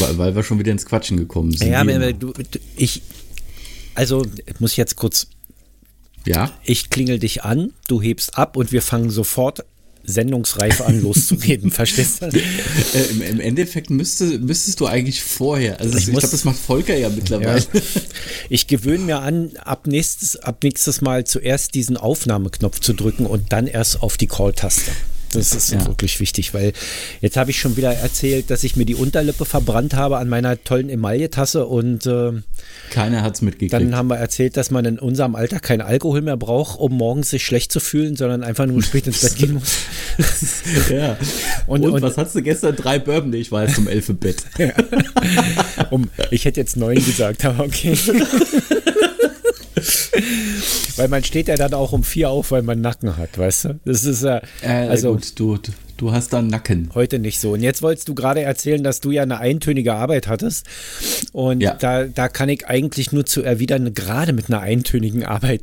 weil, weil wir schon wieder ins Quatschen gekommen sind. Ja, aber du, ich, also muss ich jetzt kurz. Ja. Ich klingel dich an, du hebst ab und wir fangen sofort sendungsreif an, loszureden. Verstehst du? Äh, im, im, Endeffekt müsste, müsstest du eigentlich vorher. Also ich, ich glaube, das macht Volker ja mittlerweile. Ja. Ich gewöhne mir an, ab nächstes, ab nächstes Mal zuerst diesen Aufnahmeknopf zu drücken und dann erst auf die Call-Taste. Das ist ja. wirklich wichtig, weil jetzt habe ich schon wieder erzählt, dass ich mir die Unterlippe verbrannt habe an meiner tollen Emaille-Tasse und äh, keiner hat es mitgekriegt. Dann haben wir erzählt, dass man in unserem Alter kein Alkohol mehr braucht, um morgens sich schlecht zu fühlen, sondern einfach nur spät ins Bett gehen muss. ja. Und, und, und, was hast du gestern? Drei Bourbon? Ich war jetzt um elf im Bett. Ja. Um, ich hätte jetzt neun gesagt, aber okay. Weil man steht ja dann auch um vier auf, weil man Nacken hat, weißt du? Das ist ja. Äh, also gut, du, du hast da Nacken. Heute nicht so. Und jetzt wolltest du gerade erzählen, dass du ja eine eintönige Arbeit hattest. Und ja. da, da kann ich eigentlich nur zu erwidern, gerade mit einer eintönigen Arbeit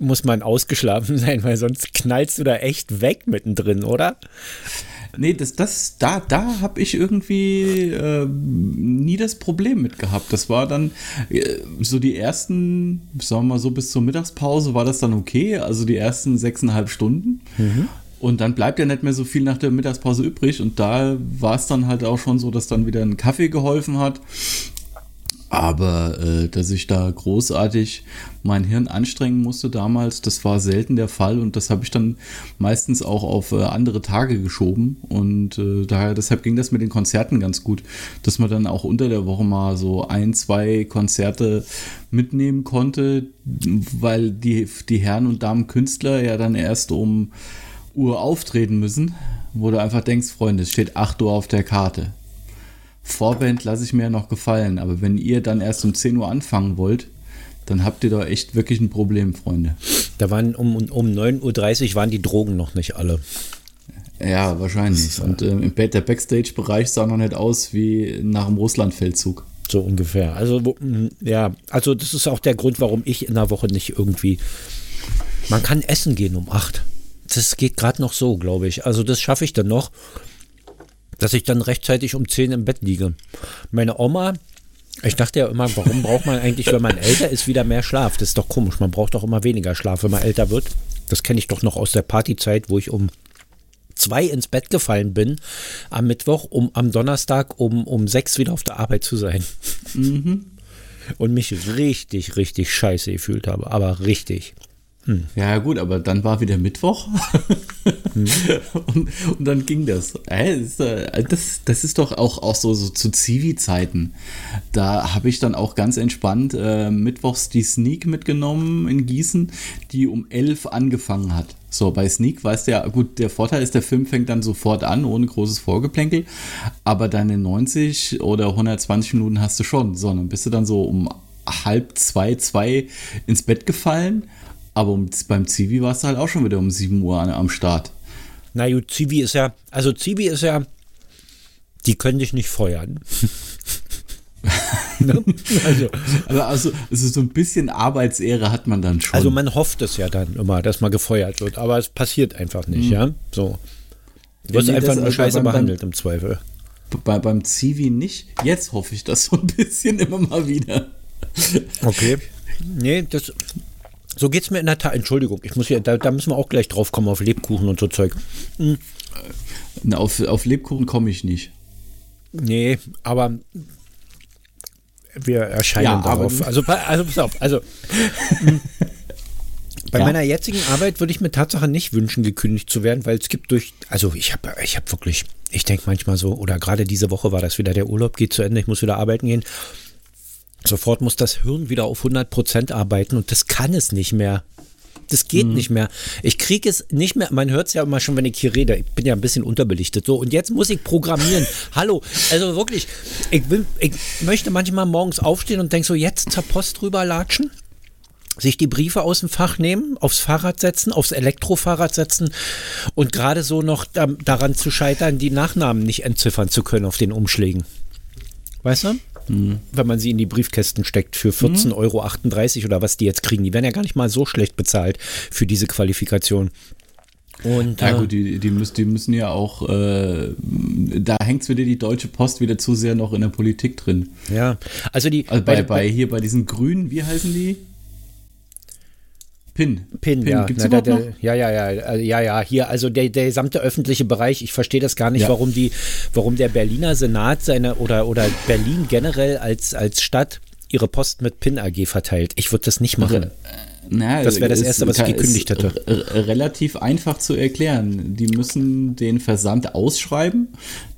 muss man ausgeschlafen sein, weil sonst knallst du da echt weg mittendrin, oder? Nee, das, das, da, da habe ich irgendwie äh, nie das Problem mit gehabt. Das war dann äh, so die ersten, sagen wir mal so, bis zur Mittagspause war das dann okay. Also die ersten sechseinhalb Stunden. Mhm. Und dann bleibt ja nicht mehr so viel nach der Mittagspause übrig. Und da war es dann halt auch schon so, dass dann wieder ein Kaffee geholfen hat. Aber äh, dass ich da großartig mein Hirn anstrengen musste damals, das war selten der Fall und das habe ich dann meistens auch auf äh, andere Tage geschoben. Und äh, daher, deshalb ging das mit den Konzerten ganz gut, dass man dann auch unter der Woche mal so ein, zwei Konzerte mitnehmen konnte, weil die, die Herren und Damen Künstler ja dann erst um Uhr auftreten müssen, wo du einfach denkst, Freunde, es steht 8 Uhr auf der Karte. Vorband lasse ich mir ja noch gefallen, aber wenn ihr dann erst um 10 Uhr anfangen wollt, dann habt ihr da echt wirklich ein Problem, Freunde. Da waren um, um 9.30 Uhr waren die Drogen noch nicht alle. Ja, wahrscheinlich. Und äh, im der Backstage-Bereich sah noch nicht aus wie nach dem Russland-Feldzug. So ungefähr. Also, mm, ja, also das ist auch der Grund, warum ich in der Woche nicht irgendwie. Man kann essen gehen um 8. Das geht gerade noch so, glaube ich. Also, das schaffe ich dann noch dass ich dann rechtzeitig um 10 im Bett liege. Meine Oma, ich dachte ja immer, warum braucht man eigentlich, wenn man älter ist, wieder mehr Schlaf? Das ist doch komisch. Man braucht doch immer weniger Schlaf, wenn man älter wird. Das kenne ich doch noch aus der Partyzeit, wo ich um zwei ins Bett gefallen bin am Mittwoch, um am Donnerstag um, um sechs wieder auf der Arbeit zu sein. Mhm. Und mich richtig, richtig scheiße gefühlt habe. Aber richtig. Hm. Ja, gut, aber dann war wieder Mittwoch hm. und, und, dann ging das. Äh, das. Das ist doch auch, auch so, so zu Zivi-Zeiten. Da habe ich dann auch ganz entspannt äh, mittwochs die Sneak mitgenommen in Gießen, die um elf angefangen hat. So, bei Sneak weißt du ja, gut, der Vorteil ist, der Film fängt dann sofort an, ohne großes Vorgeplänkel, aber deine 90 oder 120 Minuten hast du schon. So, dann bist du dann so um halb zwei, zwei ins Bett gefallen aber um, beim Zivi warst du halt auch schon wieder um 7 Uhr an, am Start. Na gut, Zivi ist ja, also Zivi ist ja, die können dich nicht feuern. ne? also, also, also, also, so ein bisschen Arbeitsehre hat man dann schon. Also man hofft es ja dann immer, dass man gefeuert wird, aber es passiert einfach nicht, mhm. ja. So. Du wirst einfach nur scheiße behandelt im Zweifel. Bei, beim Zivi nicht. Jetzt hoffe ich das so ein bisschen immer mal wieder. Okay. Nee, das, so geht es mir in der Tat. Entschuldigung, ich muss hier, da, da, müssen wir auch gleich drauf kommen auf Lebkuchen und so Zeug. Hm. Auf, auf Lebkuchen komme ich nicht. Nee, aber wir erscheinen ja, darauf. Also, also pass auf, also hm. bei ja. meiner jetzigen Arbeit würde ich mir Tatsache nicht wünschen, gekündigt zu werden, weil es gibt durch, also ich habe ich hab wirklich, ich denke manchmal so, oder gerade diese Woche war das wieder, der Urlaub geht zu Ende, ich muss wieder arbeiten gehen. Sofort muss das Hirn wieder auf 100 Prozent arbeiten und das kann es nicht mehr. Das geht mhm. nicht mehr. Ich kriege es nicht mehr. Man hört es ja immer schon, wenn ich hier rede. Ich bin ja ein bisschen unterbelichtet. So, und jetzt muss ich programmieren. Hallo. Also wirklich, ich, will, ich möchte manchmal morgens aufstehen und denke so, jetzt zur Post drüber latschen sich die Briefe aus dem Fach nehmen, aufs Fahrrad setzen, aufs Elektrofahrrad setzen und gerade so noch da, daran zu scheitern, die Nachnamen nicht entziffern zu können auf den Umschlägen. Weißt du? Mhm. wenn man sie in die Briefkästen steckt für 14,38 mhm. Euro oder was die jetzt kriegen. Die werden ja gar nicht mal so schlecht bezahlt für diese Qualifikation. Und, ja, äh, gut, die, die, müssen, die müssen ja auch, äh, da hängt es wieder die Deutsche Post wieder zu sehr noch in der Politik drin. Ja, also die. Also bei, bei, bei hier bei diesen Grünen, wie heißen die? PIN. PIN, PIN. ja. Gibt's Na, der, der, ja, ja, ja, also, ja, ja. Hier, also der, der gesamte öffentliche Bereich, ich verstehe das gar nicht, ja. warum die, warum der Berliner Senat seine oder, oder Berlin generell als, als Stadt ihre Post mit PIN AG verteilt. Ich würde das nicht machen. Na, das wäre das Erste, was ich gekündigt hätte. Relativ einfach zu erklären. Die müssen den Versand ausschreiben,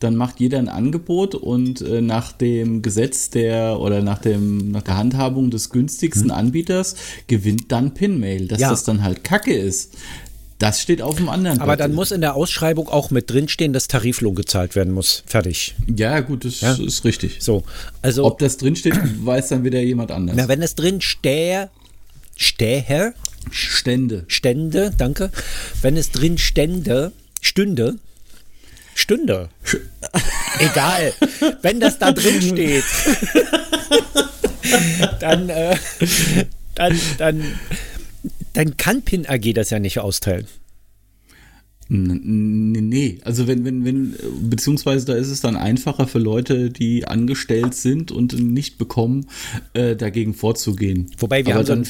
dann macht jeder ein Angebot und äh, nach dem Gesetz der oder nach, dem, nach der Handhabung des günstigsten hm. Anbieters gewinnt dann Pinmail. Dass ja. das dann halt Kacke ist, das steht auf dem anderen. Aber Blatt. dann muss in der Ausschreibung auch mit drinstehen, dass Tariflohn gezahlt werden muss. Fertig. Ja, gut, das ja? ist richtig. So, also. Ob das drinsteht, weiß dann wieder jemand anders. Na, wenn es drin stehe, Stäher. Stände. Stände, danke. Wenn es drin stände, stünde, Stünde. Egal. Wenn das da drin steht, dann, äh, dann, dann, dann kann PIN AG das ja nicht austeilen. Nee, also wenn, wenn, wenn, beziehungsweise da ist es dann einfacher für Leute, die angestellt sind und nicht bekommen, äh, dagegen vorzugehen. Wobei wir, haben so, einen,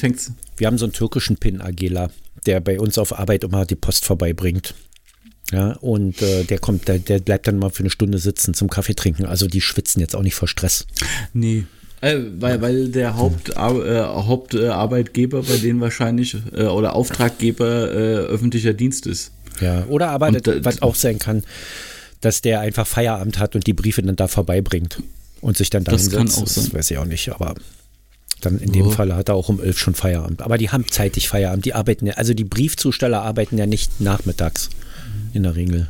wir haben so einen türkischen Pin-Agela, der bei uns auf Arbeit immer die Post vorbeibringt. Ja, und äh, der kommt, der, der bleibt dann mal für eine Stunde sitzen zum Kaffee trinken. Also die schwitzen jetzt auch nicht vor Stress. Nee, äh, weil, weil der Hauptar äh, Hauptarbeitgeber bei denen wahrscheinlich äh, oder Auftraggeber äh, öffentlicher Dienst ist. Ja, oder aber, das, was auch sein kann, dass der einfach Feierabend hat und die Briefe dann da vorbeibringt und sich dann da das hinsetzt. Kann auch sein. Das weiß ich auch nicht, aber dann in dem oh. Fall hat er auch um elf schon Feierabend. Aber die haben zeitig Feierabend. Die arbeiten ja, also die Briefzusteller arbeiten ja nicht nachmittags in der Regel.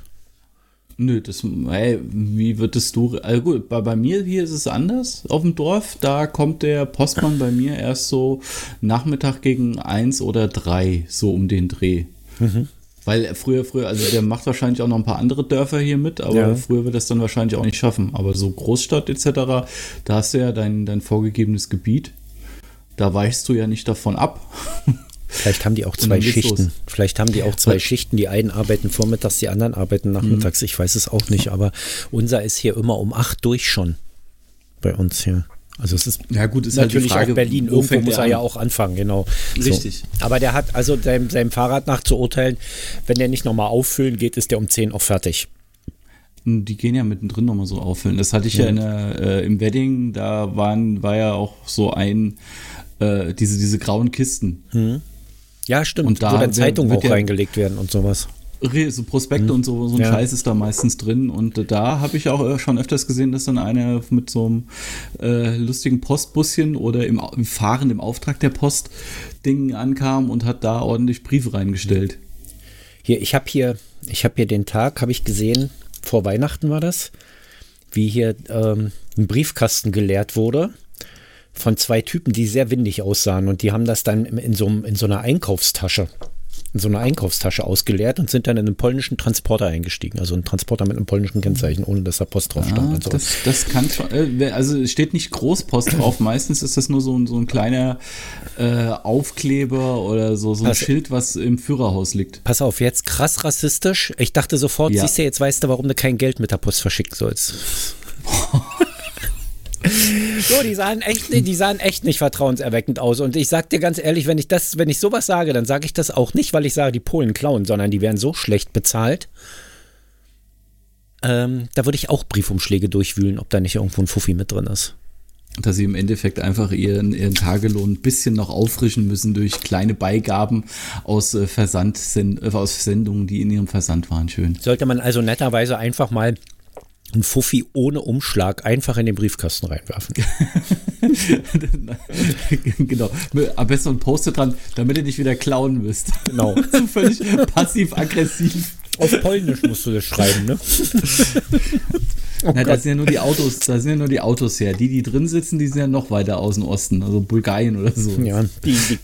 Nö, das, ey, wie würdest du, also gut, bei, bei mir hier ist es anders auf dem Dorf, da kommt der Postmann bei mir erst so Nachmittag gegen eins oder drei, so um den Dreh. Mhm. Weil früher, früher, also der macht wahrscheinlich auch noch ein paar andere Dörfer hier mit, aber ja. früher wird das dann wahrscheinlich auch nicht schaffen. Aber so Großstadt etc., da hast du ja dein, dein vorgegebenes Gebiet. Da weichst du ja nicht davon ab. Vielleicht haben die auch zwei Schichten. Los. Vielleicht haben die auch zwei Schichten. Die einen arbeiten vormittags, die anderen arbeiten nachmittags. Mhm. Ich weiß es auch nicht, aber unser ist hier immer um acht durch schon. Bei uns hier. Also es ist ja gut, ist halt natürlich halt Frage, auch Berlin. Irgendwo muss er an? ja auch anfangen, genau. Richtig. So. Aber der hat also seinem, seinem Fahrrad nach zu urteilen, wenn der nicht nochmal auffüllen geht, ist der um 10 auch fertig. Hm, die gehen ja mittendrin nochmal so auffüllen. Das hatte ich ja, ja der, äh, im Wedding, da waren, war ja auch so ein, äh, diese, diese grauen Kisten. Hm. Ja, stimmt. Und da wo dann Zeitungen auch ja, reingelegt werden und sowas so Prospekte mhm. und so, so ein ja. Scheiß ist da meistens drin. Und da habe ich auch schon öfters gesehen, dass dann einer mit so einem äh, lustigen Postbuschen oder im, im Fahren im Auftrag der Post Ding ankam und hat da ordentlich Briefe reingestellt. Hier, ich habe hier, ich habe hier den Tag, habe ich gesehen, vor Weihnachten war das, wie hier ähm, ein Briefkasten geleert wurde von zwei Typen, die sehr windig aussahen und die haben das dann in so, in so einer Einkaufstasche in so eine Einkaufstasche ausgeleert und sind dann in einen polnischen Transporter eingestiegen. Also ein Transporter mit einem polnischen Kennzeichen, ohne dass da Post drauf stand. Ah, und so. das, das kann schon, äh, also es steht nicht Großpost drauf. Meistens ist das nur so, ein, so ein kleiner äh, Aufkleber oder so, so ein pass, Schild, was im Führerhaus liegt. Pass auf, jetzt krass rassistisch. Ich dachte sofort, ja. siehst du, jetzt weißt du, warum du kein Geld mit der Post verschicken sollst. So, die sahen echt, die sahen echt nicht vertrauenserweckend aus. Und ich sag dir ganz ehrlich, wenn ich das, wenn ich sowas sage, dann sage ich das auch nicht, weil ich sage, die Polen klauen, sondern die werden so schlecht bezahlt. Ähm, da würde ich auch Briefumschläge durchwühlen, ob da nicht irgendwo ein Fuffi mit drin ist. Dass sie im Endeffekt einfach ihren, ihren Tagelohn ein bisschen noch auffrischen müssen durch kleine Beigaben aus, äh, Versand, äh, aus Sendungen, die in ihrem Versand waren. Schön. Sollte man also netterweise einfach mal ein Fuffi ohne Umschlag einfach in den Briefkasten reinwerfen. genau. Am besten ein Post dran, damit ihr nicht wieder klauen müsst. Genau. so völlig passiv-aggressiv. Auf Polnisch musst du das schreiben, ne? Oh Na, da sind ja nur die Autos, da sind ja nur die Autos her. Die, die drin sitzen, die sind ja noch weiter aus dem Osten, also Bulgarien oder so. Ja, die, die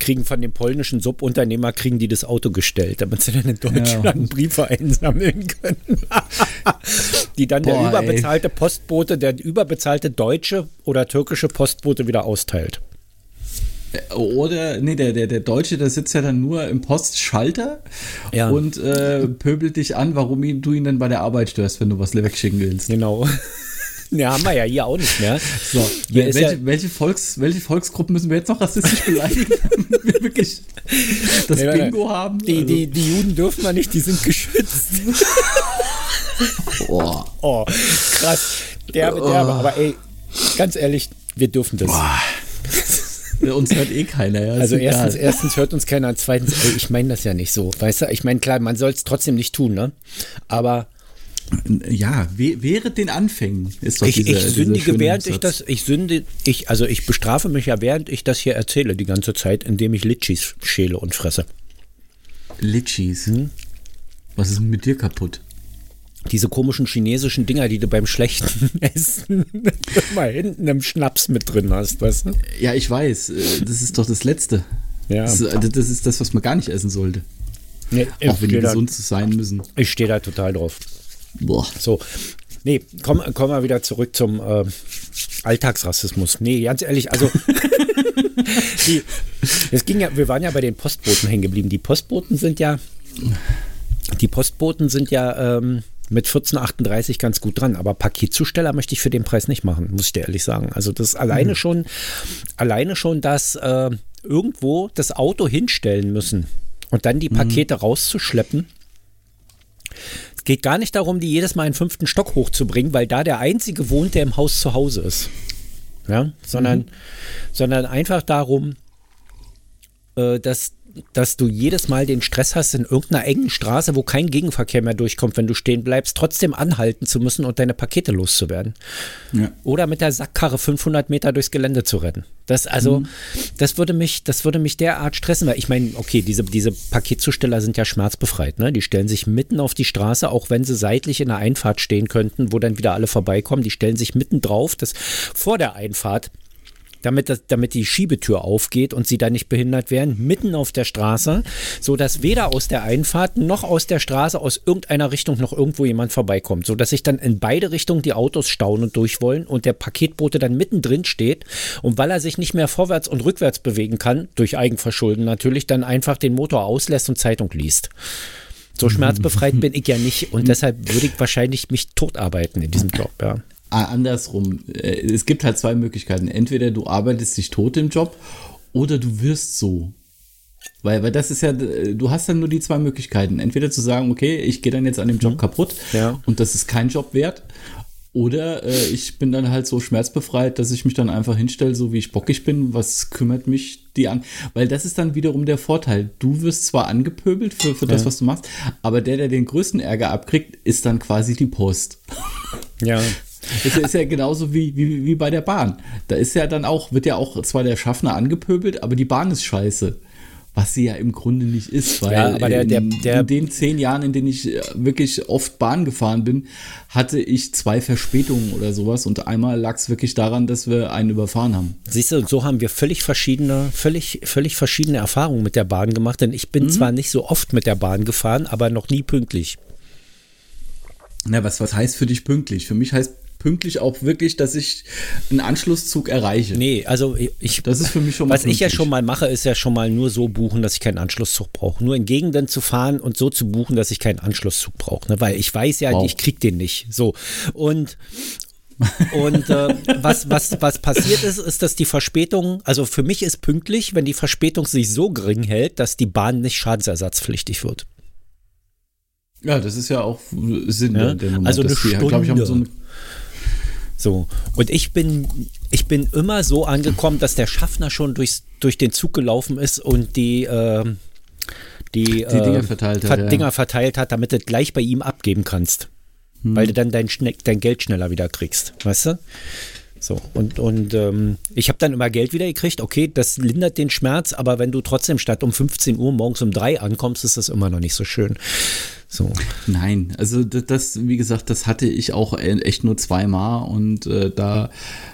kriegen von dem polnischen Subunternehmer kriegen die das Auto gestellt, damit sie dann in Deutschland ja. Briefe einsammeln können. die dann Boah, der überbezahlte ey. Postbote, der überbezahlte deutsche oder türkische Postbote wieder austeilt. Oder, nee, der, der, der Deutsche, der sitzt ja dann nur im Postschalter ja. und äh, pöbelt dich an, warum du ihn dann bei der Arbeit störst, wenn du was wegschicken willst. Genau. Ja, haben wir ja hier auch nicht mehr. So, welche, ja welche, Volks, welche Volksgruppen müssen wir jetzt noch rassistisch beleidigen, damit wir wirklich das nee, Bingo haben? Die, also. die, die Juden dürfen wir nicht, die sind geschützt. oh. oh, krass. Derbe, derbe. Oh. Aber ey, ganz ehrlich, wir dürfen das. Uns hört eh keiner. Ja, also erstens, erstens hört uns keiner, zweitens, ey, ich meine das ja nicht so, weißt du? Ich meine, klar, man soll es trotzdem nicht tun, ne? Aber ja, während den Anfängen ist doch ich, diese, ich sündige, während ich das, ich sünde, ich, also ich bestrafe mich ja, während ich das hier erzähle, die ganze Zeit, indem ich Litchis schäle und fresse. Litchis? Hm? Was ist mit dir kaputt? Diese komischen chinesischen Dinger, die du beim schlechten Essen mal hinten im Schnaps mit drin hast, weißt du? Ja, ich weiß. Äh, das ist doch das Letzte. Ja. Das, das ist das, was man gar nicht essen sollte. Nee, Auch wenn die gesund sein müssen. Ich stehe da total drauf. Boah. So. Nee, kommen komm wir wieder zurück zum äh, Alltagsrassismus. Nee, ganz ehrlich, also die, es ging ja, wir waren ja bei den Postboten hängen geblieben. Die Postboten sind ja, die Postboten sind ja ähm, mit 1438 ganz gut dran, aber Paketzusteller möchte ich für den Preis nicht machen, muss ich dir ehrlich sagen. Also das alleine mhm. schon, alleine schon das äh, irgendwo das Auto hinstellen müssen und dann die mhm. Pakete mhm. rauszuschleppen es geht gar nicht darum, die jedes Mal in den fünften Stock hochzubringen, weil da der Einzige wohnt, der im Haus zu Hause ist. Ja, sondern, mhm. sondern einfach darum, äh, dass dass du jedes Mal den Stress hast, in irgendeiner engen Straße, wo kein Gegenverkehr mehr durchkommt, wenn du stehen bleibst, trotzdem anhalten zu müssen und deine Pakete loszuwerden. Ja. Oder mit der Sackkarre 500 Meter durchs Gelände zu rennen. Das also, mhm. das würde mich, das würde mich derart stressen, weil ich meine, okay, diese, diese Paketzusteller sind ja schmerzbefreit, ne? Die stellen sich mitten auf die Straße, auch wenn sie seitlich in der Einfahrt stehen könnten, wo dann wieder alle vorbeikommen. Die stellen sich mitten drauf, das vor der Einfahrt damit, das, damit die Schiebetür aufgeht und sie da nicht behindert werden, mitten auf der Straße, sodass weder aus der Einfahrt noch aus der Straße aus irgendeiner Richtung noch irgendwo jemand vorbeikommt, sodass sich dann in beide Richtungen die Autos stauen und durch wollen und der Paketbote dann mittendrin steht und weil er sich nicht mehr vorwärts und rückwärts bewegen kann, durch Eigenverschulden natürlich, dann einfach den Motor auslässt und Zeitung liest. So schmerzbefreit bin ich ja nicht und deshalb würde ich wahrscheinlich mich totarbeiten in diesem Job, ja. Ah, andersrum. Äh, es gibt halt zwei Möglichkeiten. Entweder du arbeitest dich tot im Job oder du wirst so. Weil, weil das ist ja, du hast dann nur die zwei Möglichkeiten. Entweder zu sagen, okay, ich gehe dann jetzt an dem Job mhm. kaputt ja. und das ist kein Job wert. Oder äh, ich bin dann halt so schmerzbefreit, dass ich mich dann einfach hinstelle, so wie ich bockig bin. Was kümmert mich die an? Weil das ist dann wiederum der Vorteil. Du wirst zwar angepöbelt für, für das, ja. was du machst, aber der, der den größten Ärger abkriegt, ist dann quasi die Post. Ja. Das ist ja genauso wie, wie, wie bei der Bahn. Da ist ja dann auch, wird ja auch zwar der Schaffner angepöbelt, aber die Bahn ist scheiße. Was sie ja im Grunde nicht ist, weil ja, der, der, der, in den zehn Jahren, in denen ich äh, wirklich oft Bahn gefahren bin, hatte ich zwei Verspätungen oder sowas und einmal lag es wirklich daran, dass wir einen überfahren haben. Siehst du, so haben wir völlig verschiedene, völlig, völlig verschiedene Erfahrungen mit der Bahn gemacht, denn ich bin mhm. zwar nicht so oft mit der Bahn gefahren, aber noch nie pünktlich. Na, was, was heißt für dich pünktlich? Für mich heißt pünktlich auch wirklich, dass ich einen Anschlusszug erreiche. Nee, also ich. Das ist für mich schon mal. Was pünktlich. ich ja schon mal mache, ist ja schon mal nur so buchen, dass ich keinen Anschlusszug brauche. Nur in Gegenden zu fahren und so zu buchen, dass ich keinen Anschlusszug brauche. Ne? Weil ich weiß ja, wow. ich krieg den nicht. So. Und und äh, was, was, was passiert ist, ist, dass die Verspätung, also für mich ist pünktlich, wenn die Verspätung sich so gering hält, dass die Bahn nicht schadensersatzpflichtig wird. Ja, das ist ja auch Sinn ja? Also eine Stunde. Ich, haben so eine so. Und ich bin, ich bin immer so angekommen, dass der Schaffner schon durchs, durch den Zug gelaufen ist und die, äh, die, die Dinger, äh, verteilt, hat, Dinger ja. verteilt hat, damit du gleich bei ihm abgeben kannst. Hm. Weil du dann dein, dein Geld schneller wieder kriegst. Weißt du? So, und, und ähm, ich habe dann immer Geld wieder gekriegt. Okay, das lindert den Schmerz, aber wenn du trotzdem statt um 15 Uhr morgens um drei ankommst, ist das immer noch nicht so schön. So. Nein, also das, wie gesagt, das hatte ich auch e, echt nur zweimal und äh, da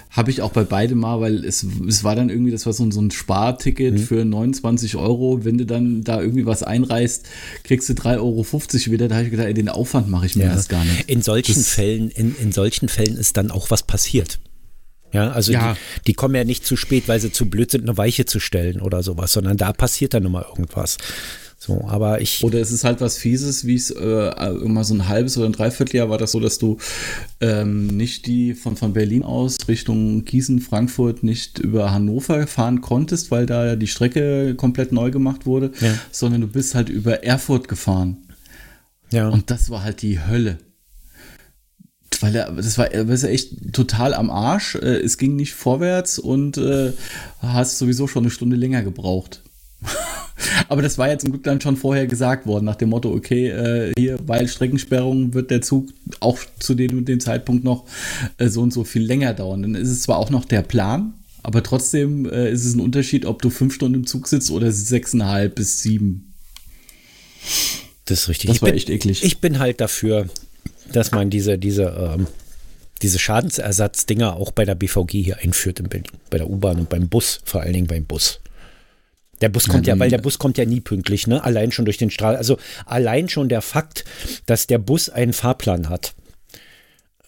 habe ich auch bei beidem mal, weil es, es war dann irgendwie, das war so, so ein Sparticket mhm. für 29 Euro. Wenn du dann da irgendwie was einreißt, kriegst du 3,50 Euro wieder. Da habe ich gedacht, ey, den Aufwand mache ich mir ja. erst gar nicht. In solchen Fällen, in, in solchen Fällen ist dann auch was passiert. Ja, also ja. Die, die, kommen ja nicht zu spät, weil sie zu blöd sind, eine Weiche zu stellen oder sowas, sondern da passiert dann immer irgendwas. So, aber ich. Oder es ist halt was Fieses, wie es äh, immer so ein halbes oder ein Dreivierteljahr war das so, dass du ähm, nicht die von, von Berlin aus Richtung Gießen, Frankfurt nicht über Hannover fahren konntest, weil da die Strecke komplett neu gemacht wurde, ja. sondern du bist halt über Erfurt gefahren. Ja. Und das war halt die Hölle weil er, das war, das war echt total am Arsch. Äh, es ging nicht vorwärts und äh, hast sowieso schon eine Stunde länger gebraucht. Aber das war ja zum Glück dann schon vorher gesagt worden, nach dem Motto, okay, äh, hier, weil Streckensperrung wird der Zug auch zu dem, dem Zeitpunkt noch äh, so und so viel länger dauern. Dann ist es zwar auch noch der Plan, aber trotzdem äh, ist es ein Unterschied, ob du fünf Stunden im Zug sitzt oder sechseinhalb bis sieben. Das ist richtig. Das war bin, echt eklig. Ich bin halt dafür, dass man diese, diese, ähm, diese Schadensersatzdinger auch bei der BVG hier einführt in Berlin. Bei der U-Bahn und beim Bus, vor allen Dingen beim Bus. Der Bus kommt ja, ja, weil der Bus kommt ja nie pünktlich, ne? Allein schon durch den Strahl. Also allein schon der Fakt, dass der Bus einen Fahrplan hat.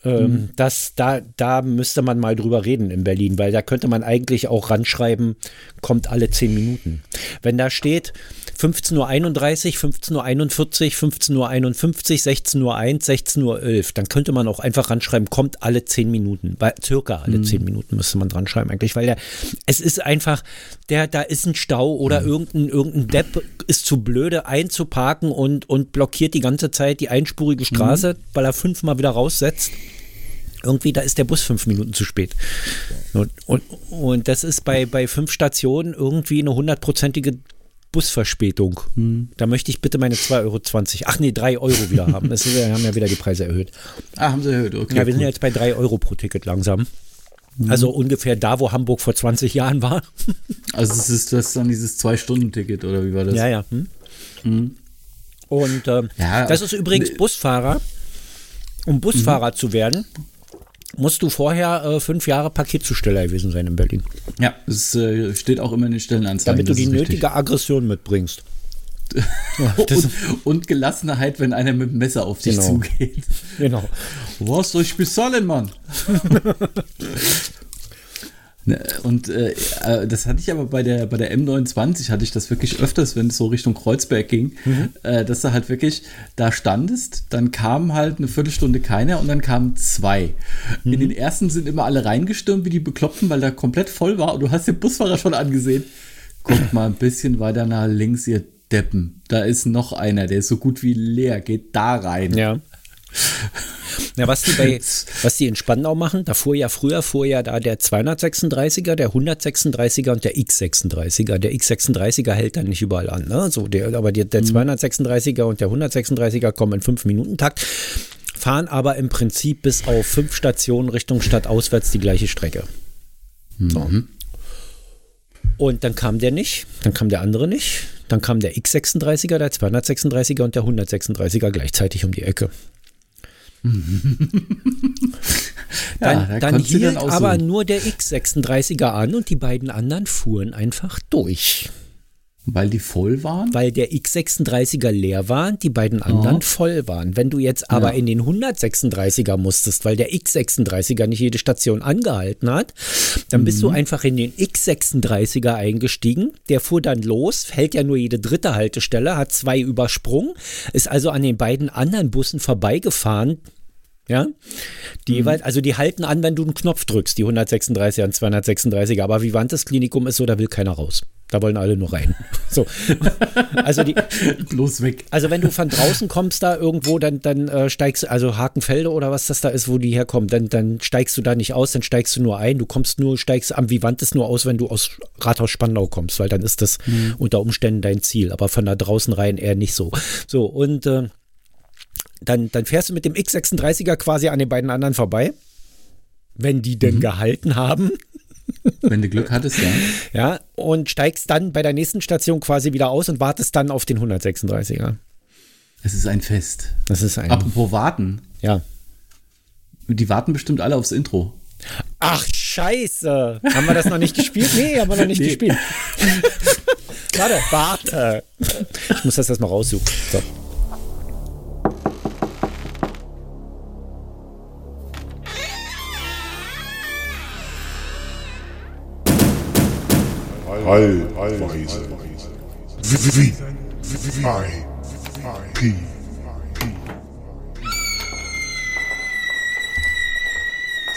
Ähm, mhm. das, da, da müsste man mal drüber reden in Berlin, weil da könnte man eigentlich auch ranschreiben, kommt alle zehn Minuten. Wenn da steht 15.31 Uhr, 15.41 Uhr, 15.51 Uhr, 16.01 Uhr, 16.11 Uhr, dann könnte man auch einfach ranschreiben, kommt alle zehn Minuten, weil, circa alle mhm. zehn Minuten müsste man dran schreiben eigentlich, weil der, es ist einfach, der, da ist ein Stau oder mhm. irgendein, irgendein Depp ist zu blöde einzuparken und, und blockiert die ganze Zeit die einspurige Straße, mhm. weil er fünfmal wieder raussetzt irgendwie, da ist der Bus fünf Minuten zu spät. Und, und, und das ist bei, bei fünf Stationen irgendwie eine hundertprozentige Busverspätung. Hm. Da möchte ich bitte meine 2,20 Euro, ach nee, 3 Euro wieder haben. Das ist, wir haben ja wieder die Preise erhöht. Ah, haben sie erhöht, okay. Ja, wir sind jetzt bei 3 Euro pro Ticket langsam. Hm. Also ungefähr da, wo Hamburg vor 20 Jahren war. Also es ist das dann dieses Zwei-Stunden-Ticket oder wie war das? Ja, ja. Hm. Hm. Und äh, ja, das ist übrigens Busfahrer. Um Busfahrer mhm. zu werden, musst du vorher äh, fünf Jahre Paketzusteller gewesen sein in Berlin. Ja, es äh, steht auch immer in den Stellenanzeigen. Damit du die nötige richtig. Aggression mitbringst. und, und, Gelassenheit, wenn einer mit dem Messer auf dich genau. zugeht. Genau. Was soll ich bezahlen, Mann? Ne, und äh, äh, das hatte ich aber bei der, bei der M29, hatte ich das wirklich öfters, wenn es so Richtung Kreuzberg ging, mhm. äh, dass du halt wirklich da standest, dann kam halt eine Viertelstunde keiner und dann kamen zwei. Mhm. In den ersten sind immer alle reingestürmt wie die Bekloppten, weil da komplett voll war und du hast den Busfahrer schon angesehen. Guckt mal ein bisschen weiter nach links, ihr Deppen. Da ist noch einer, der ist so gut wie leer, geht da rein. Ja. Ja, was die bei, was die in Spandau machen, da fuhr ja früher, fuhr ja da der 236er, der 136er und der X36er. Der X36er hält dann nicht überall an, ne? So, der, aber der, der 236er mhm. und der 136er kommen in 5-Minuten-Takt, fahren aber im Prinzip bis auf fünf Stationen Richtung Stadt auswärts die gleiche Strecke. So. Mhm. Und dann kam der nicht, dann kam der andere nicht, dann kam der X36er, der 236er und der 136er gleichzeitig um die Ecke. dann, ja, dann hielt dann aber so. nur der X36er an und die beiden anderen fuhren einfach durch. Weil die voll waren? Weil der X36er leer war, die beiden anderen oh. voll waren. Wenn du jetzt aber ja. in den 136er musstest, weil der X36er nicht jede Station angehalten hat, dann mhm. bist du mhm. einfach in den X36er eingestiegen. Der fuhr dann los, hält ja nur jede dritte Haltestelle, hat zwei übersprungen, ist also an den beiden anderen Bussen vorbeigefahren, ja, die mhm. jeweils, also die halten an, wenn du einen Knopf drückst, die 136er und 236er. Aber Vivantes Klinikum ist so, da will keiner raus. Da wollen alle nur rein. So. Also die. Bloß weg. Also wenn du von draußen kommst da irgendwo, dann, dann äh, steigst du, also Hakenfelde oder was das da ist, wo die herkommen, dann, dann steigst du da nicht aus, dann steigst du nur ein. Du kommst nur, steigst am Vivantes nur aus, wenn du aus Rathaus Spandau kommst, weil dann ist das mhm. unter Umständen dein Ziel. Aber von da draußen rein eher nicht so. So, und äh, dann, dann fährst du mit dem X36er quasi an den beiden anderen vorbei, wenn die denn mhm. gehalten haben. Wenn du Glück hattest, ja. Ja, und steigst dann bei der nächsten Station quasi wieder aus und wartest dann auf den 136er. Es ist ein Fest. Das ist ein. Apropos warten. Ja. Die warten bestimmt alle aufs Intro. Ach, scheiße. Haben wir das noch nicht gespielt? Nee, haben wir noch nicht nee. gespielt. Warte, warte. Ich muss das erstmal raussuchen. So. P.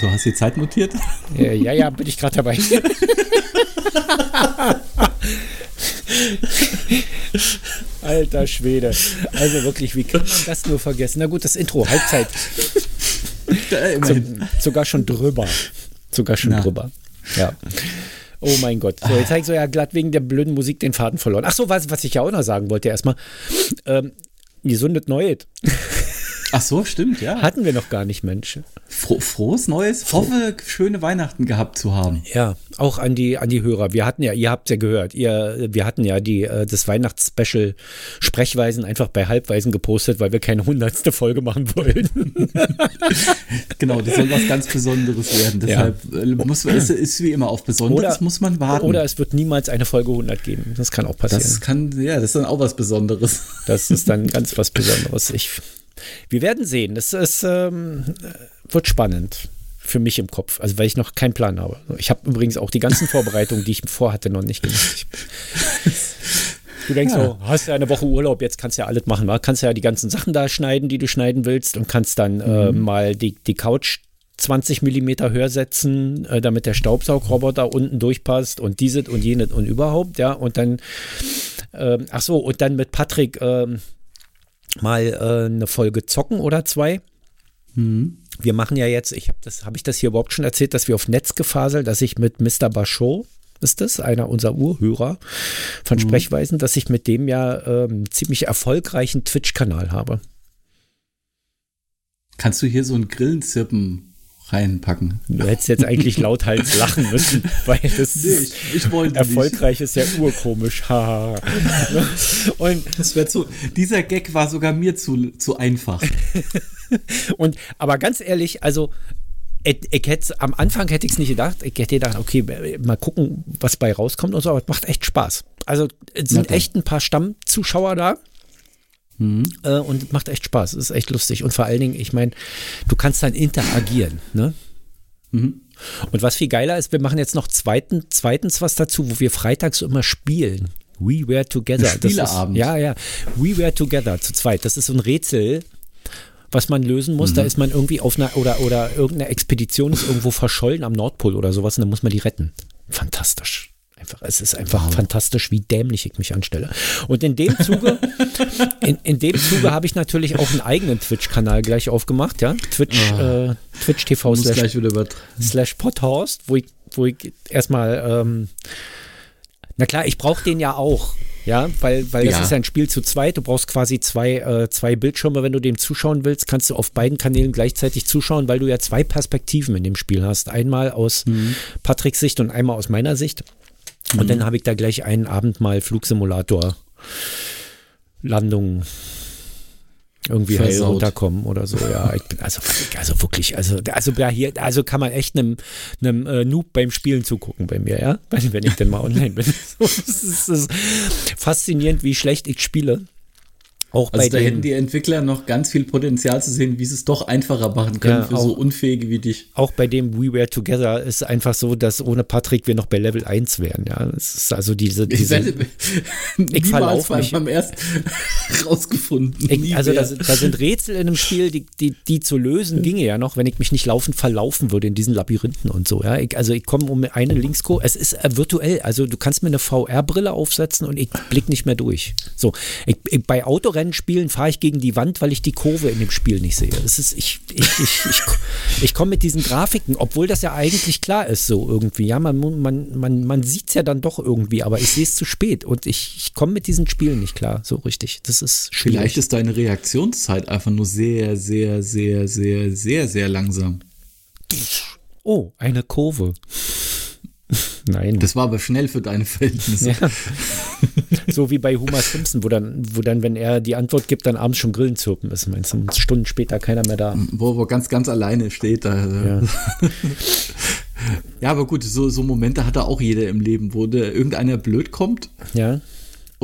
So, hast du die Zeit notiert? Ja, ja, ja bin ich gerade dabei. Alter Schwede. Also wirklich, wie kann man das nur vergessen? Na gut, das Intro, Halbzeit. So, sogar schon drüber. Sogar schon Na. drüber. Ja. Oh mein Gott. So, jetzt habe ich so ja glatt wegen der blöden Musik den Faden verloren. Ach so, was, was ich ja auch noch sagen wollte erstmal. Ähm, gesundet Neues. Ach so, stimmt, ja. Hatten wir noch gar nicht, Mensch. Fro frohes Neues. Froh. Hoffe, schöne Weihnachten gehabt zu haben. Ja, auch an die, an die Hörer. Wir hatten ja, ihr habt ja gehört, ihr, wir hatten ja die, äh, das Weihnachtsspecial Sprechweisen einfach bei Halbweisen gepostet, weil wir keine hundertste Folge machen wollen. genau, das soll was ganz Besonderes werden. Deshalb ja. Äh, muss es ist wie immer auf Besonderes oder, muss man warten. Oder es wird niemals eine Folge 100 geben. Das kann auch passieren. Das kann, ja, das ist dann auch was Besonderes. Das ist dann ganz was Besonderes. Ich wir werden sehen. Es, es ähm, wird spannend für mich im Kopf. Also weil ich noch keinen Plan habe. Ich habe übrigens auch die ganzen Vorbereitungen, die ich vorhatte, noch nicht gemacht. Du denkst ja. so, hast ja eine Woche Urlaub, jetzt kannst du ja alles machen. Kannst ja die ganzen Sachen da schneiden, die du schneiden willst und kannst dann äh, mhm. äh, mal die, die Couch 20 Millimeter höher setzen, äh, damit der Staubsaugroboter unten durchpasst und dieses und jenes und überhaupt, ja. Und dann, äh, ach so, und dann mit Patrick ähm, mal äh, eine Folge zocken oder zwei. Mhm. Wir machen ja jetzt, ich habe das, habe ich das hier überhaupt schon erzählt, dass wir auf Netz gefaselt, dass ich mit Mr. Bachot, ist das, einer unserer Urhörer von mhm. Sprechweisen, dass ich mit dem ja ähm, ziemlich erfolgreichen Twitch-Kanal habe. Kannst du hier so ein Grillenzirpen reinpacken. Du hättest jetzt eigentlich lauthals lachen müssen, weil das nee, ich, ich erfolgreich nicht. ist ja urkomisch. und das wäre zu, dieser Gag war sogar mir zu, zu einfach. und aber ganz ehrlich, also ich, ich hätte, am Anfang hätte ich es nicht gedacht. Ich hätte gedacht, okay, mal gucken, was bei rauskommt und so, aber es macht echt Spaß. Also es sind echt ein paar Stammzuschauer da. Mhm. Äh, und macht echt Spaß. Es ist echt lustig. Und vor allen Dingen, ich meine, du kannst dann interagieren. Ne? Mhm. Und was viel geiler ist, wir machen jetzt noch zweiten, zweitens was dazu, wo wir freitags immer spielen. We Were Together. Spieleabend. Ist, ja, ja. We Were Together zu zweit. Das ist so ein Rätsel, was man lösen muss. Mhm. Da ist man irgendwie auf einer, oder, oder irgendeine Expedition ist irgendwo verschollen am Nordpol oder sowas und dann muss man die retten. Fantastisch. Einfach, es ist einfach wow. fantastisch, wie dämlich ich mich anstelle. Und in dem Zuge, in, in dem Zuge habe ich natürlich auch einen eigenen Twitch-Kanal gleich aufgemacht, ja. Twitch, oh. äh, Twitch TV slash, slash Podhorst, wo ich, wo ich erstmal, ähm, na klar, ich brauche den ja auch. Ja, weil, weil das ja. ist ja ein Spiel zu zweit. Du brauchst quasi zwei, äh, zwei Bildschirme, wenn du dem zuschauen willst, kannst du auf beiden Kanälen gleichzeitig zuschauen, weil du ja zwei Perspektiven in dem Spiel hast. Einmal aus mhm. Patricks Sicht und einmal aus meiner Sicht. Und mhm. dann habe ich da gleich einen Abend mal Flugsimulator Landung irgendwie heil runterkommen oder so. Ja, ich bin also, also wirklich, also, also ja, hier, also kann man echt einem, einem äh, Noob beim Spielen zugucken bei mir, ja, wenn, ich denn mal online bin. So, das ist, ist faszinierend, wie schlecht ich spiele. Auch also da hätten die Entwickler noch ganz viel Potenzial zu sehen, wie sie es doch einfacher machen können ja, für auch, so Unfähige wie dich. Auch bei dem We Were Together ist einfach so, dass ohne Patrick wir noch bei Level 1 wären. Ja, es ist also diese. diese ich, werde, ich verlaufe mich. beim ersten rausgefunden. Ich, also da, da, sind Rätsel in einem Spiel, die, die, die zu lösen ginge ja noch, wenn ich mich nicht laufend verlaufen würde in diesen Labyrinthen und so. Ja, ich, also ich komme um eine Linkskurve. Es ist äh, virtuell. Also du kannst mir eine VR-Brille aufsetzen und ich blick nicht mehr durch. So, ich, ich, bei Autorennen Rennspielen fahre ich gegen die Wand, weil ich die Kurve in dem Spiel nicht sehe. Das ist, ich, ich, ich, ich, ich komme mit diesen Grafiken, obwohl das ja eigentlich klar ist, so irgendwie. Ja, man, man, man, man sieht es ja dann doch irgendwie, aber ich sehe es zu spät und ich, ich komme mit diesen Spielen nicht klar, so richtig. Das ist schwierig. Vielleicht ist deine Reaktionszeit einfach nur sehr, sehr, sehr, sehr, sehr, sehr langsam. Oh, eine Kurve. Nein. Das war aber schnell für deine Verhältnisse. Ja. So wie bei Homer Simpson, wo dann, wo dann, wenn er die Antwort gibt, dann abends schon Grillen zirpen ist. Meinst du, Stunden später keiner mehr da. Wo, wo ganz, ganz alleine steht. Da. Ja. ja, aber gut, so, so Momente hat da auch jeder im Leben, wo der, irgendeiner blöd kommt. Ja.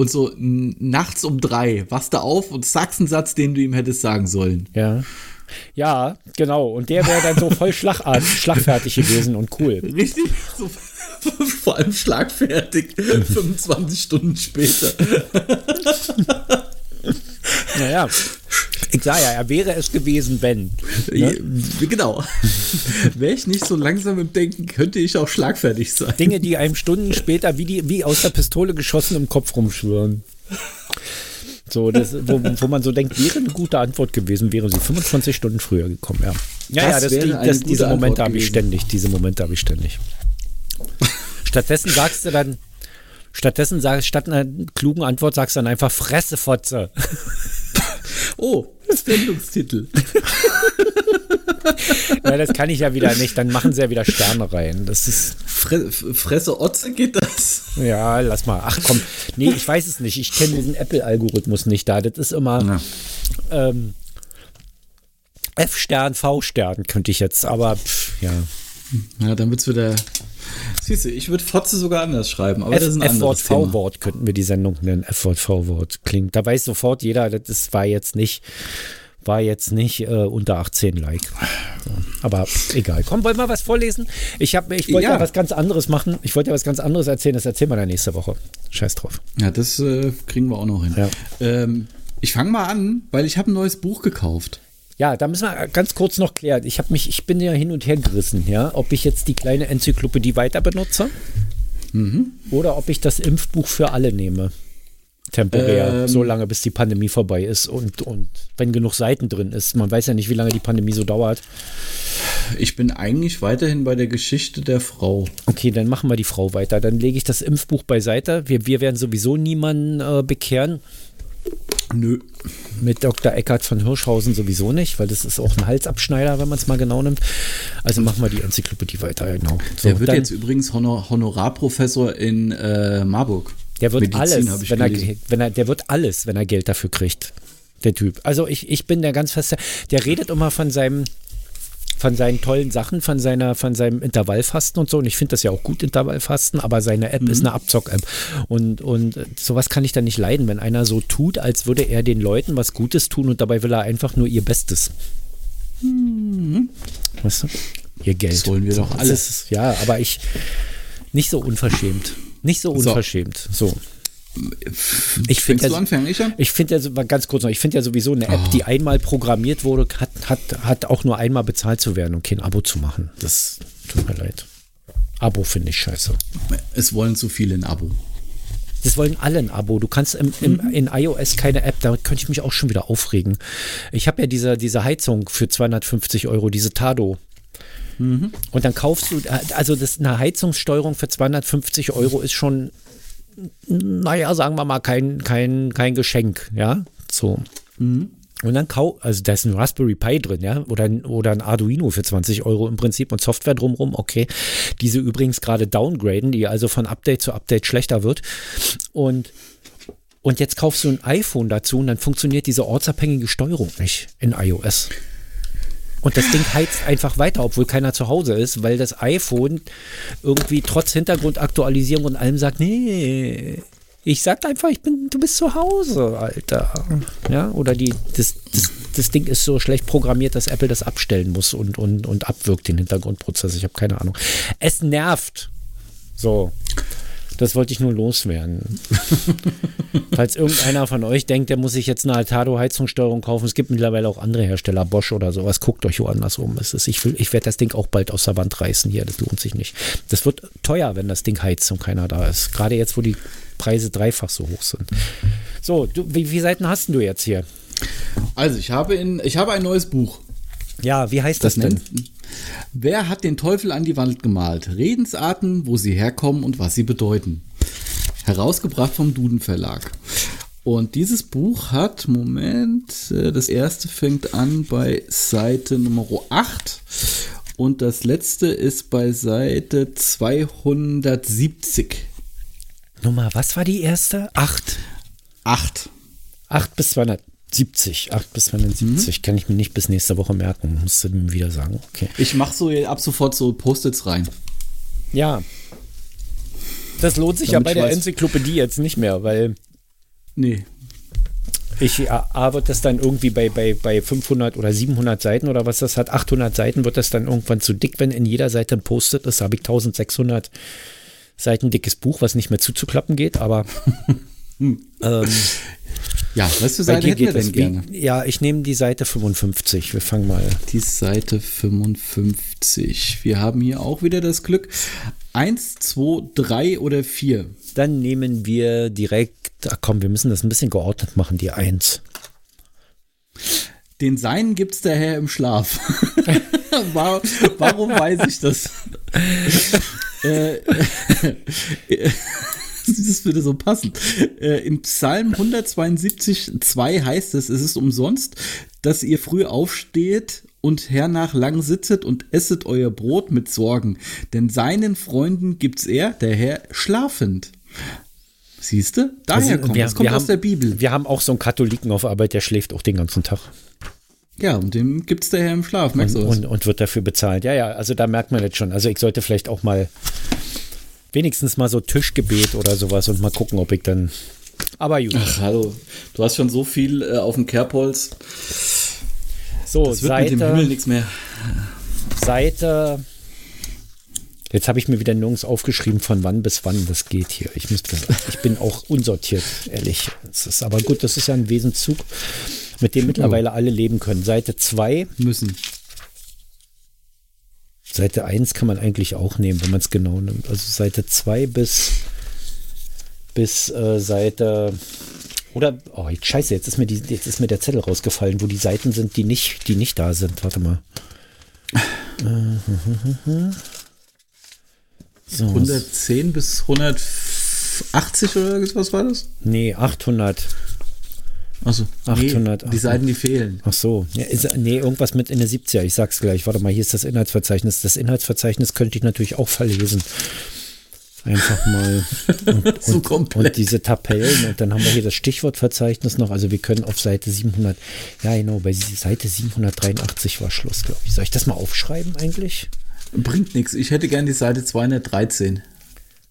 Und so nachts um drei wachst du auf und sagst einen Satz, den du ihm hättest sagen sollen. Ja. Ja, genau. Und der wäre dann so voll Schlagart, schlagfertig gewesen und cool. Richtig, so Vor allem schlagfertig, 25 Stunden später. Naja, ich sage ja, er wäre es gewesen, wenn. Ne? Genau. Wäre ich nicht so langsam im Denken, könnte ich auch schlagfertig sein. Dinge, die einem Stunden später wie, die, wie aus der Pistole geschossen im Kopf rumschwören. So, das, wo, wo man so denkt, wäre eine gute Antwort gewesen, wäre sie 25 Stunden früher gekommen, ja. Ja, das ja, das, die, das diese Momente habe ich ständig, diese Momente habe ich ständig. Stattdessen sagst du dann, stattdessen sagst, statt einer klugen Antwort sagst du dann einfach Fressefotze. Oh, Sendungstitel. ja, das kann ich ja wieder nicht. Dann machen sie ja wieder Sterne rein. Das ist. Fre Fresse Otze geht das? Ja, lass mal. Ach komm. Nee, ich weiß es nicht. Ich kenne diesen Apple-Algorithmus nicht da. Das ist immer. Ähm, F-Stern, V-Stern könnte ich jetzt, aber pff, ja. Ja, dann wird es wieder. Siehst du, ich würde Fotze sogar anders schreiben, aber F das ist ein F-Wort, V-Wort könnten wir die Sendung nennen. F-Wort, V-Wort klingt. Da weiß sofort jeder, das war jetzt nicht war jetzt nicht äh, unter 18 Like. So. Aber egal. Komm, wollen wir was vorlesen? Ich, hab, ich wollte ja. ja. was ganz anderes machen. Ich wollte ja was ganz anderes erzählen. Das erzählen wir dann nächste Woche. Scheiß drauf. Ja, das äh, kriegen wir auch noch hin. Ja. Ähm, ich fange mal an, weil ich habe ein neues Buch gekauft. Ja, da müssen wir ganz kurz noch klären. Ich habe mich, ich bin ja hin und her gerissen, ja, ob ich jetzt die kleine Enzyklopädie weiter benutze mhm. oder ob ich das Impfbuch für alle nehme temporär, ähm, so lange, bis die Pandemie vorbei ist und, und wenn genug Seiten drin ist. Man weiß ja nicht, wie lange die Pandemie so dauert. Ich bin eigentlich weiterhin bei der Geschichte der Frau. Okay, dann machen wir die Frau weiter. Dann lege ich das Impfbuch beiseite. Wir, wir werden sowieso niemanden äh, bekehren. Nö. Mit Dr. Eckhard von Hirschhausen sowieso nicht, weil das ist auch ein Halsabschneider, wenn man es mal genau nimmt. Also machen wir die Enzyklopädie weiter, genau. So, Der wird jetzt übrigens Honor Honorarprofessor in äh, Marburg. Der wird Medizin, alles, wenn er, wenn er, der wird alles, wenn er Geld dafür kriegt. Der Typ. Also ich, ich bin der ganz feste. Der redet immer von seinem, von seinen tollen Sachen, von seiner, von seinem Intervallfasten und so. Und ich finde das ja auch gut, Intervallfasten, aber seine App mhm. ist eine Abzock-App. Und, und sowas kann ich dann nicht leiden, wenn einer so tut, als würde er den Leuten was Gutes tun und dabei will er einfach nur ihr Bestes. Mhm. Weißt du? Ihr Geld. Das wollen wir doch alles. ja, aber ich nicht so unverschämt. Nicht so unverschämt. So. so. Ich finde ja, ich finde ja ganz kurz noch, ich finde ja sowieso eine App, oh. die einmal programmiert wurde, hat, hat, hat auch nur einmal bezahlt zu werden und kein Abo zu machen. Das tut mir leid. Abo finde ich scheiße. Es wollen zu viele ein Abo. Das wollen alle ein Abo. Du kannst im, im, mhm. in iOS keine App, da könnte ich mich auch schon wieder aufregen. Ich habe ja diese, diese Heizung für 250 Euro, diese Tado. Mhm. Und dann kaufst du, also das, eine Heizungssteuerung für 250 Euro ist schon, naja, sagen wir mal, kein, kein, kein Geschenk, ja, so. Mhm. Und dann kau, also da ist ein Raspberry Pi drin, ja, oder, oder ein Arduino für 20 Euro im Prinzip und Software drumrum, okay. Diese übrigens gerade downgraden, die also von Update zu Update schlechter wird. Und, und jetzt kaufst du ein iPhone dazu und dann funktioniert diese ortsabhängige Steuerung nicht in iOS. Und das Ding heizt einfach weiter, obwohl keiner zu Hause ist, weil das iPhone irgendwie trotz Hintergrundaktualisierung und allem sagt, nee, ich sag einfach, ich bin, du bist zu Hause, Alter. Ja, oder die, das, das, das Ding ist so schlecht programmiert, dass Apple das abstellen muss und, und, und abwirkt den Hintergrundprozess. Ich habe keine Ahnung. Es nervt. So. Das wollte ich nur loswerden. Falls irgendeiner von euch denkt, der muss sich jetzt eine Altado-Heizungssteuerung kaufen, es gibt mittlerweile auch andere Hersteller, Bosch oder sowas, guckt euch woanders um. Es ist, ich ich werde das Ding auch bald aus der Wand reißen hier, das lohnt sich nicht. Das wird teuer, wenn das Ding heizt und keiner da ist. Gerade jetzt, wo die Preise dreifach so hoch sind. So, du, wie viele Seiten hast du jetzt hier? Also, ich habe, in, ich habe ein neues Buch. Ja, wie heißt das, das denn? Nennt, Wer hat den Teufel an die Wand gemalt? Redensarten, wo sie herkommen und was sie bedeuten. Herausgebracht vom Duden Verlag. Und dieses Buch hat, Moment, äh, das erste fängt an bei Seite Nummer 8 und das letzte ist bei Seite 270. Nummer, was war die erste? 8. 8. 8 bis 200. 70, 8 bis 270, mhm. kann ich mir nicht bis nächste Woche merken, musst du mir wieder sagen. Okay. Ich mache so ab sofort so Post-its rein. Ja. Das lohnt sich Damit ja bei der Enzyklopädie jetzt nicht mehr, weil. Nee. Ich arbeite das dann irgendwie bei, bei, bei 500 oder 700 Seiten oder was das hat, 800 Seiten wird das dann irgendwann zu dick, wenn in jeder Seite ein Post-it ist, habe ich 1600 seitendickes Buch, was nicht mehr zuzuklappen geht, aber ähm, ja, was für Seite hätten wir denn gerne? Ja, ich nehme die Seite 55. Wir fangen mal. Die Seite 55. Wir haben hier auch wieder das Glück. Eins, zwei, drei oder vier. Dann nehmen wir direkt, ach komm, wir müssen das ein bisschen geordnet machen, die Eins. Den Seinen gibt's daher im Schlaf. Warum weiß ich das? äh, das würde so passen. Äh, in Psalm 172, 2 heißt es, es ist umsonst, dass ihr früh aufsteht und hernach lang sitzet und esset euer Brot mit Sorgen, denn seinen Freunden gibt's er, der Herr, schlafend. Siehst du? Daher also, kommt wir, das kommt aus haben, der Bibel. Wir haben auch so einen Katholiken auf Arbeit, der schläft auch den ganzen Tag. Ja, und dem gibt es daher im Schlaf, merkst und, du und, und, wird dafür bezahlt. Ja, ja, also da merkt man jetzt schon. Also ich sollte vielleicht auch mal wenigstens mal so Tischgebet oder sowas und mal gucken, ob ich dann. Aber gut. Ach, hallo. Du hast schon so viel äh, auf dem Kerbholz. So, das wird Seite, mit dem Himmel nichts mehr. Seite. Jetzt habe ich mir wieder nirgends aufgeschrieben, von wann bis wann das geht hier. Ich, müsste, ich bin auch unsortiert, ehrlich. Das ist aber gut, das ist ja ein Wesenzug, mit dem mittlerweile alle leben können. Seite 2 müssen. Seite 1 kann man eigentlich auch nehmen, wenn man es genau nimmt. Also Seite 2 bis, bis äh, Seite. Oder, oh, scheiße, jetzt ist, mir die, jetzt ist mir der Zettel rausgefallen, wo die Seiten sind, die nicht, die nicht da sind. Warte mal. So. 110 bis 180 oder was war das? Nee, 800. Achso, 800. Nee, die Seiten, die fehlen. Ach so. Ja, ist, nee, irgendwas mit in der 70er. Ich sag's gleich. Warte mal, hier ist das Inhaltsverzeichnis. Das Inhaltsverzeichnis könnte ich natürlich auch verlesen. Einfach mal. Und, so und, und, diese Tabellen. Und dann haben wir hier das Stichwortverzeichnis noch. Also wir können auf Seite 700. Ja, genau. Bei Seite 783 war Schluss, glaube ich. Soll ich das mal aufschreiben eigentlich? Bringt nichts. Ich hätte gern die Seite 213.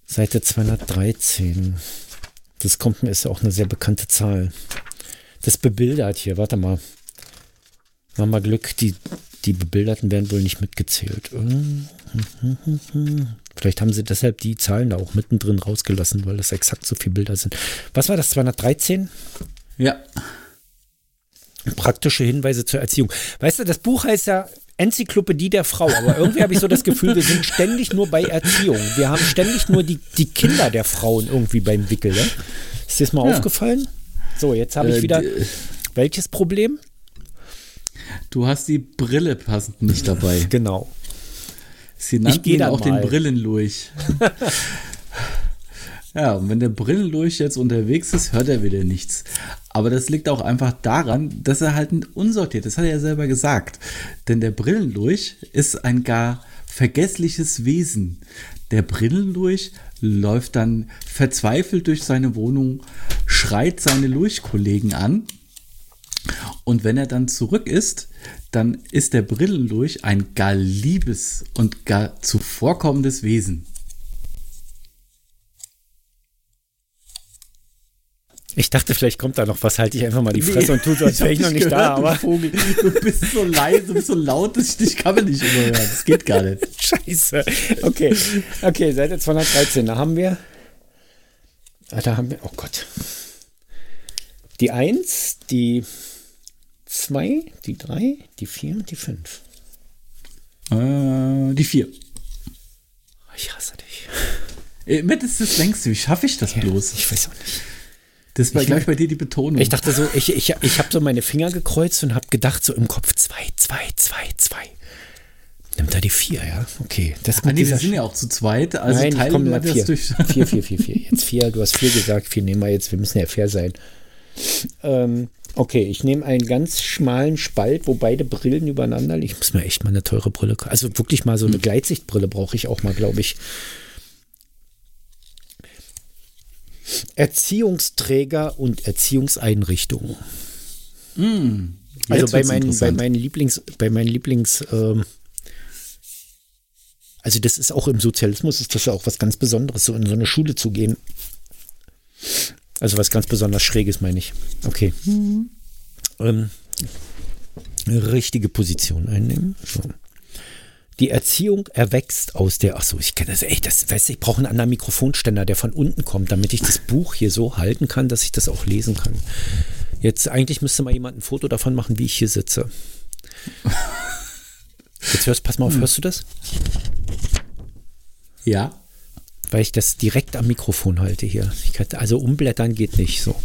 Seite 213. Das kommt mir, ist ja auch eine sehr bekannte Zahl das bebildert hier. Warte mal. Haben wir Glück, die, die Bebilderten werden wohl nicht mitgezählt. Vielleicht haben sie deshalb die Zahlen da auch mittendrin rausgelassen, weil das exakt so viele Bilder sind. Was war das? 213? Ja. Praktische Hinweise zur Erziehung. Weißt du, das Buch heißt ja Enzyklopädie der Frau, aber irgendwie habe ich so das Gefühl, wir sind ständig nur bei Erziehung. Wir haben ständig nur die, die Kinder der Frauen irgendwie beim Wickel. Ja? Ist dir das mal ja. aufgefallen? So, jetzt habe ich äh, wieder. welches Problem? Du hast die Brille passend nicht dabei. Genau. Sie nannten ihn auch mal. den Brillenlurch. ja, und wenn der Brillenlurch jetzt unterwegs ist, hört er wieder nichts. Aber das liegt auch einfach daran, dass er halt unsortiert, das hat er ja selber gesagt. Denn der Brillenlurch ist ein gar vergessliches Wesen. Der Brillenlurch läuft dann verzweifelt durch seine Wohnung, schreit seine Lurchkollegen an. Und wenn er dann zurück ist, dann ist der Brillenlurch ein gar liebes und gar zuvorkommendes Wesen. Ich dachte, vielleicht kommt da noch was, halte ich einfach mal die Fresse nee, und tue so, als wäre ich noch nicht gehört, da. Aber Vogel. Du bist so leise, du bist so laut, dass ich dich kann man nicht überhören. Das geht gar nicht. Scheiße. Okay, okay, Seite 213, da haben wir, ah, da haben wir, oh Gott. Die 1, die 2, die 3, die 4 und die 5. Äh, die 4. Ich hasse dich. Äh, Matt ist das längste. Wie schaffe ich das ja, bloß? Ich weiß auch nicht. Das war ich gleich bei dir die Betonung. Ich dachte so, ich, ich, ich habe so meine Finger gekreuzt und habe gedacht so im Kopf, zwei, zwei, zwei, zwei. Nimmt da die vier, ja? Okay. Das ah, nee, wir sind ja auch zu zweit. Also Nein, teilen wir das vier. durch. Vier, vier, vier, vier. Jetzt vier, du hast vier gesagt, vier nehmen wir jetzt, wir müssen ja fair sein. Ähm, okay, ich nehme einen ganz schmalen Spalt, wo beide Brillen übereinander liegen. Ich muss mir echt mal eine teure Brille. Also wirklich mal so eine hm. Gleitsichtbrille brauche ich auch mal, glaube ich. Erziehungsträger und Erziehungseinrichtungen. Mm, also bei meinen, bei meinen Lieblings, bei meinen Lieblings, ähm, also das ist auch im Sozialismus ist das ja auch was ganz Besonderes, so in so eine Schule zu gehen. Also was ganz besonders Schräges, meine ich. Okay. Mhm. Ähm, richtige Position einnehmen. So. Die Erziehung erwächst aus der. Achso, ich kenne das echt. Das weiß ich brauche einen anderen Mikrofonständer, der von unten kommt, damit ich das Buch hier so halten kann, dass ich das auch lesen kann. Jetzt eigentlich müsste mal jemand ein Foto davon machen, wie ich hier sitze. Jetzt hörst, pass mal auf, hörst du das? Ja. Weil ich das direkt am Mikrofon halte hier. Kann, also umblättern geht nicht so.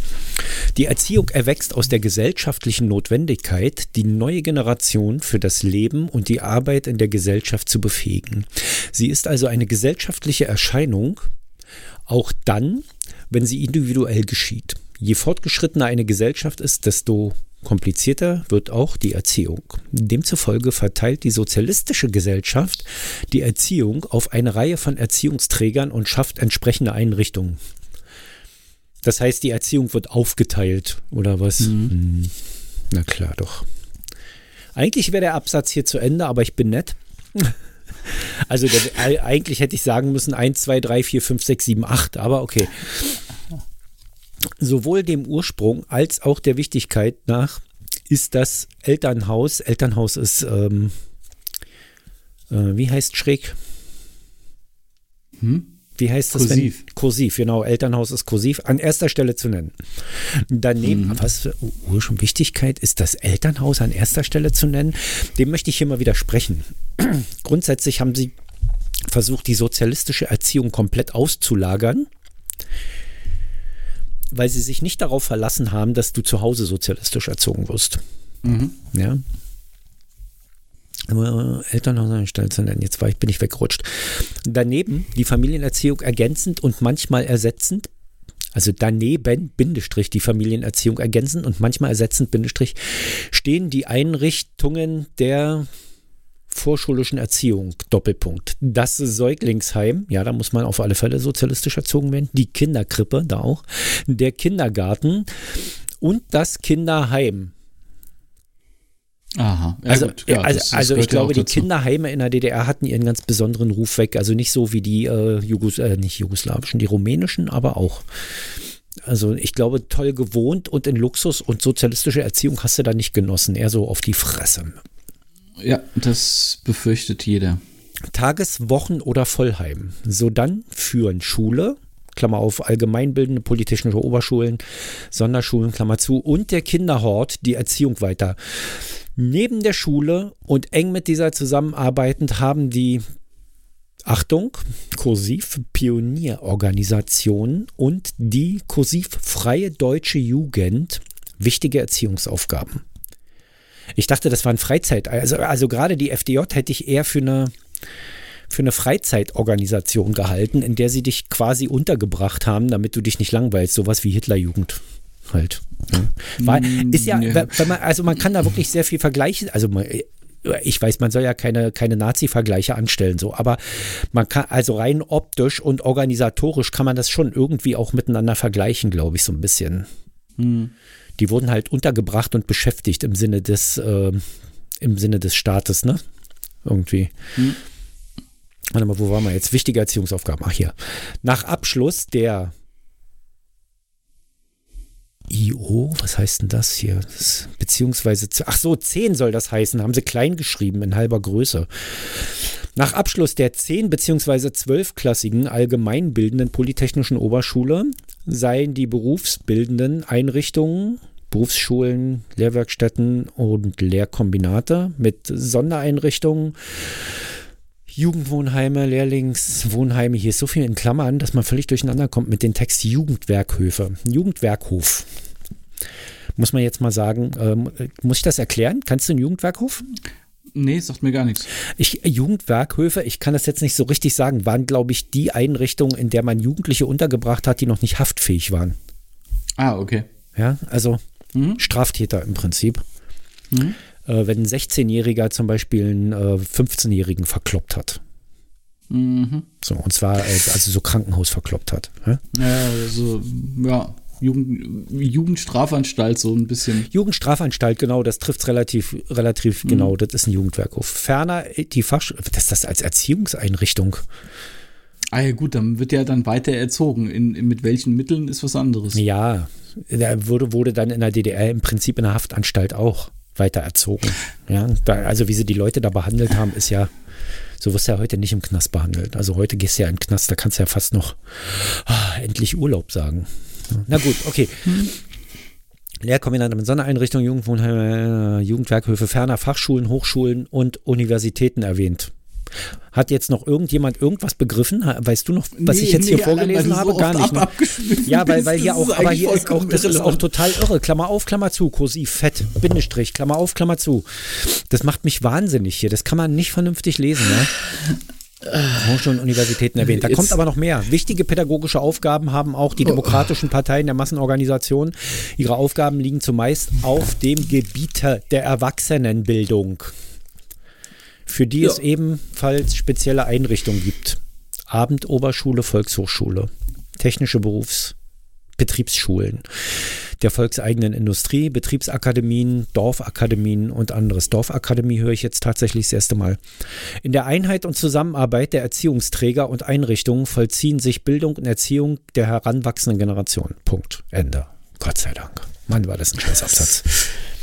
Die Erziehung erwächst aus der gesellschaftlichen Notwendigkeit, die neue Generation für das Leben und die Arbeit in der Gesellschaft zu befähigen. Sie ist also eine gesellschaftliche Erscheinung, auch dann, wenn sie individuell geschieht. Je fortgeschrittener eine Gesellschaft ist, desto komplizierter wird auch die Erziehung. Demzufolge verteilt die sozialistische Gesellschaft die Erziehung auf eine Reihe von Erziehungsträgern und schafft entsprechende Einrichtungen. Das heißt, die Erziehung wird aufgeteilt, oder was? Mhm. Hm. Na klar, doch. Eigentlich wäre der Absatz hier zu Ende, aber ich bin nett. Also der, eigentlich hätte ich sagen müssen 1, 2, 3, 4, 5, 6, 7, 8, aber okay. Sowohl dem Ursprung als auch der Wichtigkeit nach ist das Elternhaus, Elternhaus ist, ähm, äh, wie heißt schräg? Hm? Wie heißt das? Kursiv. Wenn, kursiv, genau. Elternhaus ist kursiv. An erster Stelle zu nennen. Daneben, mhm. was für Ursprung Wichtigkeit ist, das Elternhaus an erster Stelle zu nennen. Dem möchte ich hier mal widersprechen. Grundsätzlich haben sie versucht, die sozialistische Erziehung komplett auszulagern weil sie sich nicht darauf verlassen haben, dass du zu Hause sozialistisch erzogen wirst. Mhm. Ja. Elternhaus angestellt zu nennen. Jetzt war ich, bin ich weggerutscht. Daneben die Familienerziehung ergänzend und manchmal ersetzend. Also daneben, Bindestrich, die Familienerziehung ergänzend und manchmal ersetzend, Bindestrich, stehen die Einrichtungen der vorschulischen Erziehung, Doppelpunkt. Das Säuglingsheim, ja, da muss man auf alle Fälle sozialistisch erzogen werden. Die Kinderkrippe, da auch. Der Kindergarten und das Kinderheim. Aha. Ja, also, ja, also, das, das also ich glaube, die Kinderheime in der DDR hatten ihren ganz besonderen Ruf weg. Also nicht so wie die äh, Jugos äh, nicht jugoslawischen, die rumänischen, aber auch. Also ich glaube, toll gewohnt und in Luxus und sozialistische Erziehung hast du da nicht genossen. Eher so auf die Fresse. Ja, das befürchtet jeder. Tages-, Wochen- oder Vollheim. So dann führen Schule, Klammer auf, allgemeinbildende polytechnische Oberschulen, Sonderschulen, Klammer zu, und der Kinderhort die Erziehung weiter. Neben der Schule und eng mit dieser zusammenarbeitend haben die Achtung, kursiv Pionierorganisationen und die kursiv Freie Deutsche Jugend wichtige Erziehungsaufgaben. Ich dachte, das war ein Freizeit. Also, also gerade die FDJ hätte ich eher für eine, für eine Freizeitorganisation gehalten, in der sie dich quasi untergebracht haben, damit du dich nicht langweilst. Sowas wie Hitlerjugend halt. Ja. War, ist ja, wenn man, also man kann da wirklich sehr viel vergleichen. Also man, ich weiß, man soll ja keine, keine Nazi-Vergleiche anstellen, so, aber man kann, also rein optisch und organisatorisch kann man das schon irgendwie auch miteinander vergleichen, glaube ich, so ein bisschen. Hm die wurden halt untergebracht und beschäftigt im Sinne des, äh, im Sinne des Staates, ne? Irgendwie. Hm. Warte mal, wo waren wir jetzt? Wichtige Erziehungsaufgaben. Ach hier. Nach Abschluss der IO, was heißt denn das hier? Das, beziehungsweise, ach so, 10 soll das heißen, haben sie klein geschrieben in halber Größe. Nach Abschluss der 10 bzw. 12-klassigen allgemeinbildenden Polytechnischen Oberschule seien die berufsbildenden Einrichtungen, Berufsschulen, Lehrwerkstätten und Lehrkombinate mit Sondereinrichtungen, Jugendwohnheime, Lehrlingswohnheime, hier ist so viel in Klammern, dass man völlig durcheinander kommt mit dem Text Jugendwerkhöfe. Jugendwerkhof. Muss man jetzt mal sagen, ähm, muss ich das erklären? Kannst du einen Jugendwerkhof? Nee, sagt mir gar nichts. Ich, Jugendwerkhöfe, ich kann das jetzt nicht so richtig sagen, waren, glaube ich, die Einrichtungen, in der man Jugendliche untergebracht hat, die noch nicht haftfähig waren. Ah, okay. Ja, also mhm. Straftäter im Prinzip. Mhm. Äh, wenn ein 16-Jähriger zum Beispiel einen äh, 15-Jährigen verkloppt hat. Mhm. So, und zwar äh, also so Krankenhaus verkloppt hat. Ja, also, ja. Jugend, Jugendstrafanstalt so ein bisschen. Jugendstrafanstalt, genau, das trifft es relativ, relativ mhm. genau. Das ist ein Jugendwerkhof. Ferner die Fach, das ist das als Erziehungseinrichtung. Ah ja gut, dann wird ja dann weiter erzogen. In, in, mit welchen Mitteln ist was anderes. Ja, da wurde, wurde dann in der DDR im Prinzip in der Haftanstalt auch. Weiter erzogen. Ja, da, also wie sie die Leute da behandelt haben, ist ja, so wirst du ja heute nicht im Knast behandelt. Also heute gehst du ja in den Knast, da kannst du ja fast noch ah, endlich Urlaub sagen. Na gut, okay. Lehrkombinate mit Sondereinrichtungen, Jugendwohnheime, Jugendwerkhöfe, ferner Fachschulen, Hochschulen und Universitäten erwähnt. Hat jetzt noch irgendjemand irgendwas begriffen? Weißt du noch, was nee, ich jetzt nee, hier vorgelesen habe? So Gar nicht. Ne? Ja, weil, weil hier auch, aber hier ist auch, das ist auch total irre. Klammer auf, Klammer zu, kursiv, fett, Bindestrich, Klammer auf, Klammer zu. Das macht mich wahnsinnig hier. Das kann man nicht vernünftig lesen. Ne? Hochschulen und Universitäten erwähnt. Da kommt aber noch mehr. Wichtige pädagogische Aufgaben haben auch die oh. demokratischen Parteien der Massenorganisation. Ihre Aufgaben liegen zumeist auf dem Gebiet der Erwachsenenbildung für die ja. es ebenfalls spezielle Einrichtungen gibt. Abendoberschule, Volkshochschule, technische Berufs-, Betriebsschulen der volkseigenen Industrie, Betriebsakademien, Dorfakademien und anderes. Dorfakademie höre ich jetzt tatsächlich das erste Mal. In der Einheit und Zusammenarbeit der Erziehungsträger und Einrichtungen vollziehen sich Bildung und Erziehung der heranwachsenden Generation. Punkt. Ende. Gott sei Dank. Mann, war das ein Scheißabsatz.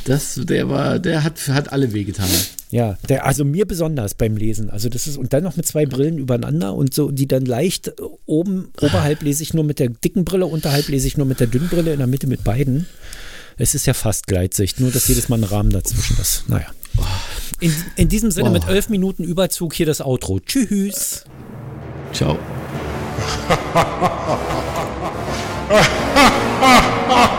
Das, der war, der hat, hat alle wehgetan. Ja, der, also mir besonders beim Lesen. Also das ist, und dann noch mit zwei Brillen übereinander und so, die dann leicht oben, oberhalb lese ich nur mit der dicken Brille, unterhalb lese ich nur mit der dünnen Brille, in der Mitte mit beiden. Es ist ja fast Gleitsicht, nur dass jedes Mal ein Rahmen dazwischen ist. Naja. In, in diesem Sinne oh. mit elf Minuten Überzug hier das Outro. Tschüss. Ciao.